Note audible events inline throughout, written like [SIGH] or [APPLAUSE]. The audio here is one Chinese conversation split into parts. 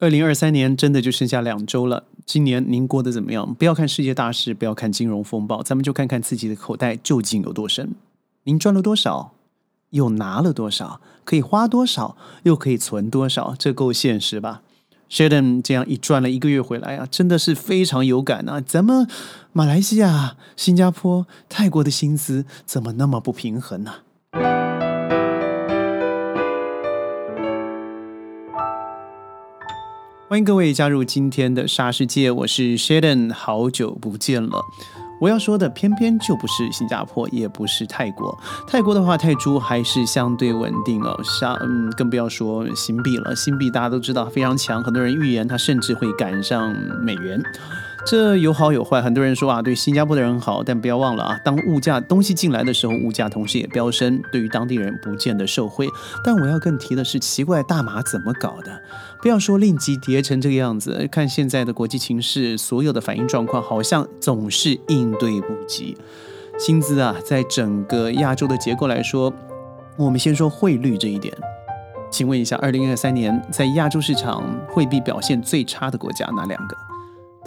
二零二三年真的就剩下两周了，今年您过得怎么样？不要看世界大事，不要看金融风暴，咱们就看看自己的口袋究竟有多深。您赚了多少？又拿了多少？可以花多少？又可以存多少？这够现实吧？Sheldon 这样一赚了一个月回来啊，真的是非常有感啊！咱们马来西亚、新加坡、泰国的薪资怎么那么不平衡呢？欢迎各位加入今天的沙世界，我是 Sheldon，好久不见了。我要说的偏偏就不是新加坡，也不是泰国。泰国的话，泰铢还是相对稳定哦，像嗯，更不要说新币了。新币大家都知道非常强，很多人预言它甚至会赶上美元。这有好有坏，很多人说啊，对新加坡的人好，但不要忘了啊，当物价东西进来的时候，物价同时也飙升，对于当地人不见得受惠。但我要更提的是，奇怪大马怎么搞的？不要说令吉跌成这个样子，看现在的国际情势，所有的反应状况好像总是应对不及。薪资啊，在整个亚洲的结构来说，我们先说汇率这一点，请问一下，二零二三年在亚洲市场汇币表现最差的国家哪两个？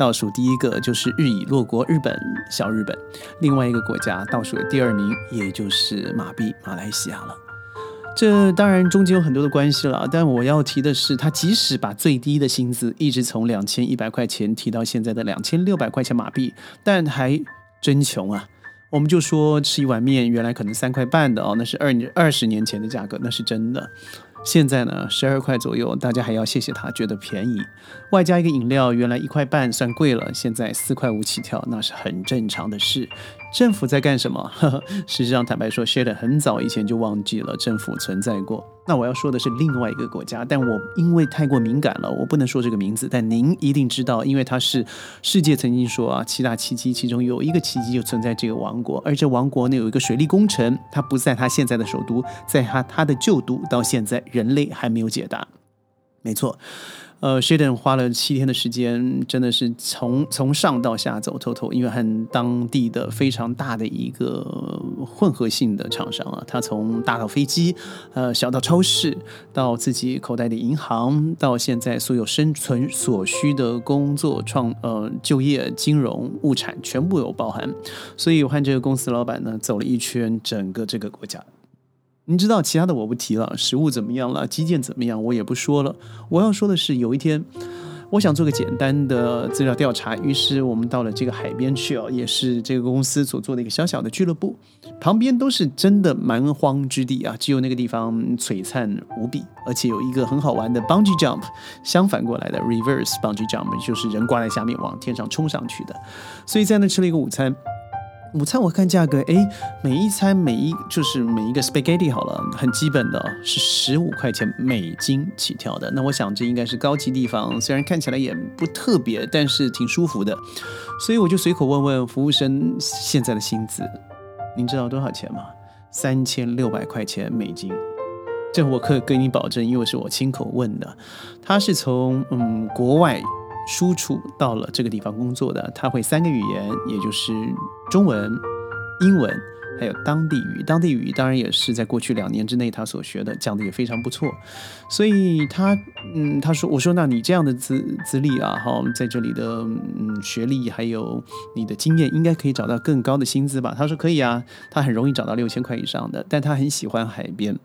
倒数第一个就是日以落国日本小日本，另外一个国家倒数的第二名，也就是马币马来西亚了。这当然中间有很多的关系了，但我要提的是，他即使把最低的薪资一直从两千一百块钱提到现在的两千六百块钱马币，但还真穷啊！我们就说吃一碗面原来可能三块半的哦，那是二二十年前的价格，那是真的。现在呢，十二块左右，大家还要谢谢他，觉得便宜。外加一个饮料，原来一块半算贵了，现在四块五起跳，那是很正常的事。政府在干什么？呵 [LAUGHS] 呵实际上，坦白说 s h a d 很早以前就忘记了政府存在过。那我要说的是另外一个国家，但我因为太过敏感了，我不能说这个名字。但您一定知道，因为它是世界曾经说啊七大奇迹，其中有一个奇迹就存在这个王国，而这王国呢有一个水利工程，它不在它现在的首都，在它它的旧都，到现在人类还没有解答。没错。呃，Sheldon 花了七天的时间，真的是从从上到下走透透，因为很当地的非常大的一个混合性的厂商啊，他从大到飞机，呃，小到超市，到自己口袋的银行，到现在所有生存所需的工作创呃就业、金融、物产，全部有包含。所以我和这个公司老板呢，走了一圈整个这个国家。你知道其他的我不提了，食物怎么样了，基建怎么样，我也不说了。我要说的是，有一天我想做个简单的资料调查，于是我们到了这个海边去哦，也是这个公司所做的一个小小的俱乐部，旁边都是真的蛮荒之地啊，只有那个地方璀璨无比，而且有一个很好玩的 bungee jump，相反过来的 reverse bungee jump，就是人挂在下面往天上冲上去的，所以在那吃了一个午餐。午餐我看价格，哎，每一餐每一就是每一个 spaghetti 好了，很基本的是十五块钱美金起跳的。那我想这应该是高级地方，虽然看起来也不特别，但是挺舒服的。所以我就随口问问服务生现在的薪资，您知道多少钱吗？三千六百块钱美金。这我可以跟你保证，因为是我亲口问的。他是从嗯国外。输出到了这个地方工作的，他会三个语言，也就是中文、英文，还有当地语。当地语当然也是在过去两年之内他所学的，讲的也非常不错。所以他，嗯，他说，我说，那你这样的资资历啊，哈，在这里的嗯学历还有你的经验，应该可以找到更高的薪资吧？他说可以啊，他很容易找到六千块以上的，但他很喜欢海边。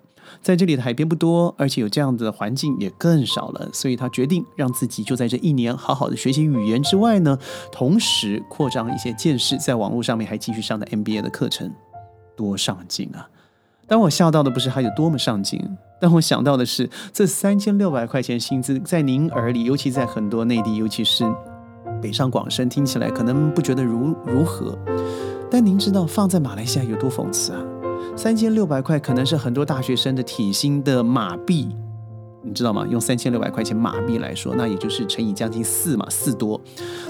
在这里的海边不多，而且有这样的环境也更少了，所以他决定让自己就在这一年好好的学习语言之外呢，同时扩张一些见识，在网络上面还继续上的 MBA 的课程，多上进啊！当我笑到的不是他有多么上进，但我想到的是这三千六百块钱薪资，在您耳里，尤其在很多内地，尤其是北上广深，听起来可能不觉得如如何，但您知道放在马来西亚有多讽刺啊？三千六百块可能是很多大学生的体薪的马币，你知道吗？用三千六百块钱马币来说，那也就是乘以将近四嘛，四多，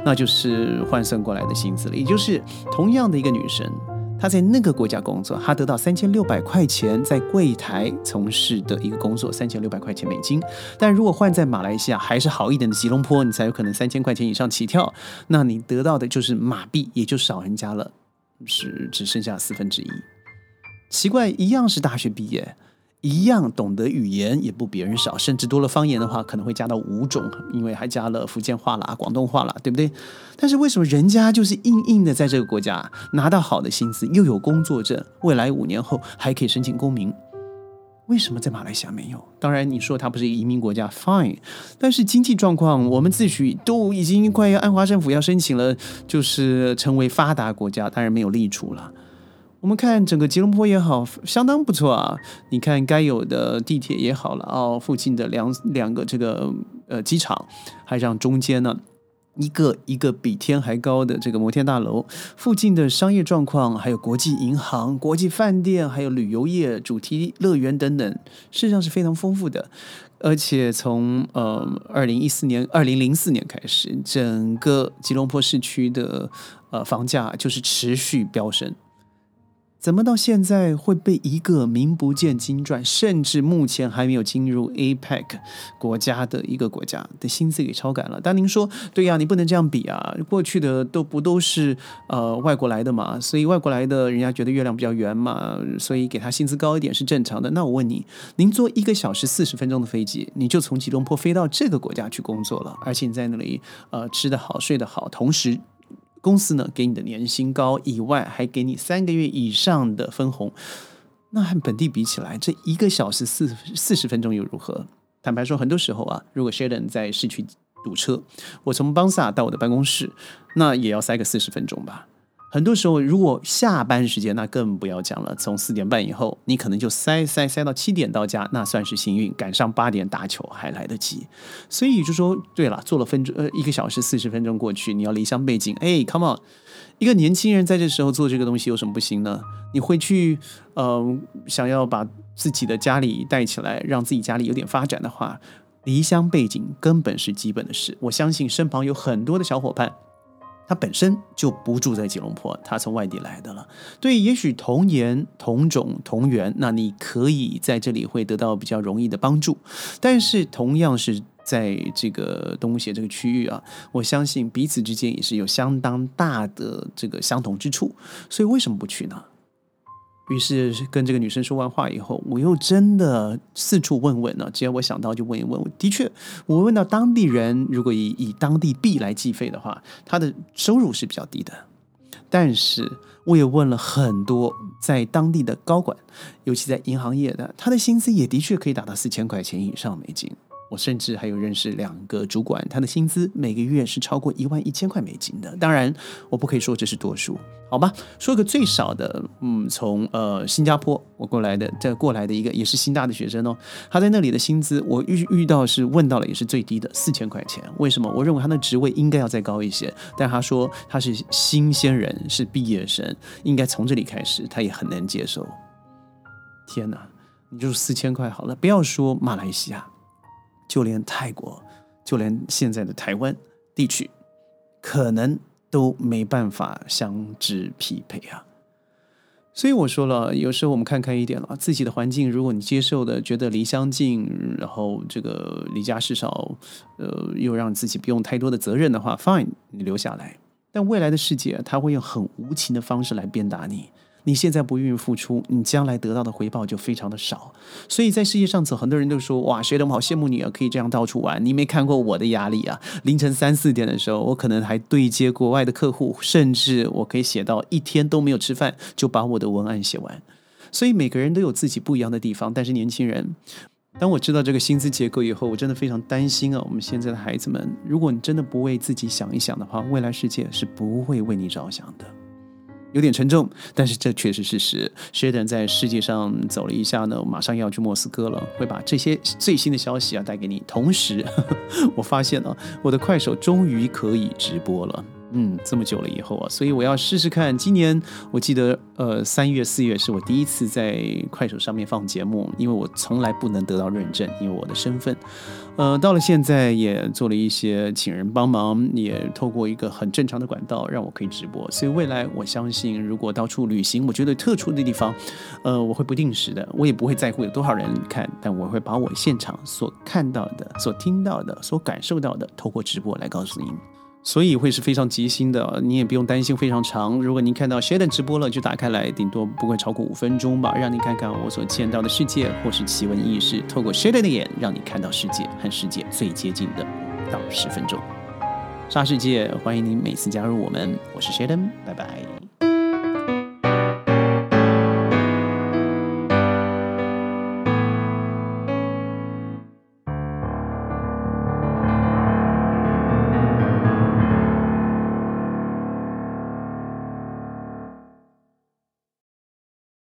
那就是换算过来的薪资了。也就是同样的一个女生，她在那个国家工作，她得到三千六百块钱在柜台从事的一个工作，三千六百块钱美金。但如果换在马来西亚，还是好一点的吉隆坡，你才有可能三千块钱以上起跳，那你得到的就是马币，也就少人家了，是只剩下四分之一。奇怪，一样是大学毕业，一样懂得语言，也不比人少，甚至多了方言的话，可能会加到五种，因为还加了福建话啦、广东话啦，对不对？但是为什么人家就是硬硬的在这个国家拿到好的薪资，又有工作证，未来五年后还可以申请公民？为什么在马来西亚没有？当然，你说它不是一个移民国家，fine。但是经济状况，我们自诩都已经快要安华政府要申请了，就是成为发达国家，当然没有立出了。我们看整个吉隆坡也好，相当不错啊。你看该有的地铁也好了哦，附近的两两个这个呃机场，还让中间呢。一个一个比天还高的这个摩天大楼，附近的商业状况，还有国际银行、国际饭店，还有旅游业、主题乐园等等，事实上是非常丰富的。而且从呃二零一四年、二零零四年开始，整个吉隆坡市区的呃房价就是持续飙升。怎么到现在会被一个名不见经传，甚至目前还没有进入 APEC 国家的一个国家的薪资给超赶了？但您说对呀，你不能这样比啊！过去的都不都是呃外国来的嘛，所以外国来的人家觉得月亮比较圆嘛，所以给他薪资高一点是正常的。那我问你，您坐一个小时四十分钟的飞机，你就从吉隆坡飞到这个国家去工作了，而且你在那里呃吃得好睡得好，同时。公司呢，给你的年薪高以外，还给你三个月以上的分红，那和本地比起来，这一个小时四四十分钟又如何？坦白说，很多时候啊，如果 Sheldon 在市区堵车，我从邦萨到我的办公室，那也要塞个四十分钟吧。很多时候，如果下班时间，那更不要讲了。从四点半以后，你可能就塞塞塞到七点到家，那算是幸运，赶上八点打球还来得及。所以就说，对了，坐了分钟呃一个小时四十分钟过去，你要离乡背景，哎，come on，一个年轻人在这时候做这个东西有什么不行呢？你会去呃想要把自己的家里带起来，让自己家里有点发展的话，离乡背景根本是基本的事。我相信身旁有很多的小伙伴。他本身就不住在吉隆坡，他从外地来的了。对，也许同年同种同源，那你可以在这里会得到比较容易的帮助。但是同样是在这个东协这个区域啊，我相信彼此之间也是有相当大的这个相同之处。所以为什么不去呢？于是跟这个女生说完话以后，我又真的四处问问呢。只要我想到就问一问。我的确，我问到当地人，如果以以当地币来计费的话，他的收入是比较低的。但是我也问了很多在当地的高管，尤其在银行业的，他的薪资也的确可以达到四千块钱以上美金。我甚至还有认识两个主管，他的薪资每个月是超过一万一千块美金的。当然，我不可以说这是多数，好吧？说个最少的，嗯，从呃新加坡我过来的，这过来的一个也是新大的学生哦，他在那里的薪资，我遇遇到是问到了也是最低的四千块钱。为什么？我认为他的职位应该要再高一些，但他说他是新鲜人，是毕业生，应该从这里开始，他也很难接受。天哪，你就四千块好了，不要说马来西亚。就连泰国，就连现在的台湾地区，可能都没办法相知匹配啊。所以我说了，有时候我们看开一点了，自己的环境，如果你接受的，觉得离乡近，然后这个离家事少，呃，又让自己不用太多的责任的话，fine，你留下来。但未来的世界，他会用很无情的方式来鞭打你。你现在不愿意付出，你将来得到的回报就非常的少。所以在世界上走，很多人都说：“哇，谁都好羡慕你啊，可以这样到处玩。”你没看过我的压力啊！凌晨三四点的时候，我可能还对接国外的客户，甚至我可以写到一天都没有吃饭，就把我的文案写完。所以每个人都有自己不一样的地方。但是年轻人，当我知道这个薪资结构以后，我真的非常担心啊！我们现在的孩子们，如果你真的不为自己想一想的话，未来世界是不会为你着想的。有点沉重，但是这确实事实。s h e d o n 在世界上走了一下呢，马上要去莫斯科了，会把这些最新的消息啊带给你。同时，[LAUGHS] 我发现了我的快手终于可以直播了。嗯，这么久了以后啊，所以我要试试看。今年我记得，呃，三月、四月是我第一次在快手上面放节目，因为我从来不能得到认证，因为我的身份。呃，到了现在也做了一些请人帮忙，也透过一个很正常的管道让我可以直播。所以未来我相信，如果到处旅行，我觉得特殊的地方，呃，我会不定时的，我也不会在乎有多少人看，但我会把我现场所看到的、所听到的、所感受到的，透过直播来告诉您。所以会是非常即兴的，你也不用担心非常长。如果您看到 Sheldon 直播了，就打开来，顶多不会超过五分钟吧，让你看看我所见到的世界或是奇闻异事，透过 Sheldon 的眼，让你看到世界和世界最接近的，到十分钟。沙世界，欢迎您每次加入我们，我是 Sheldon，拜拜。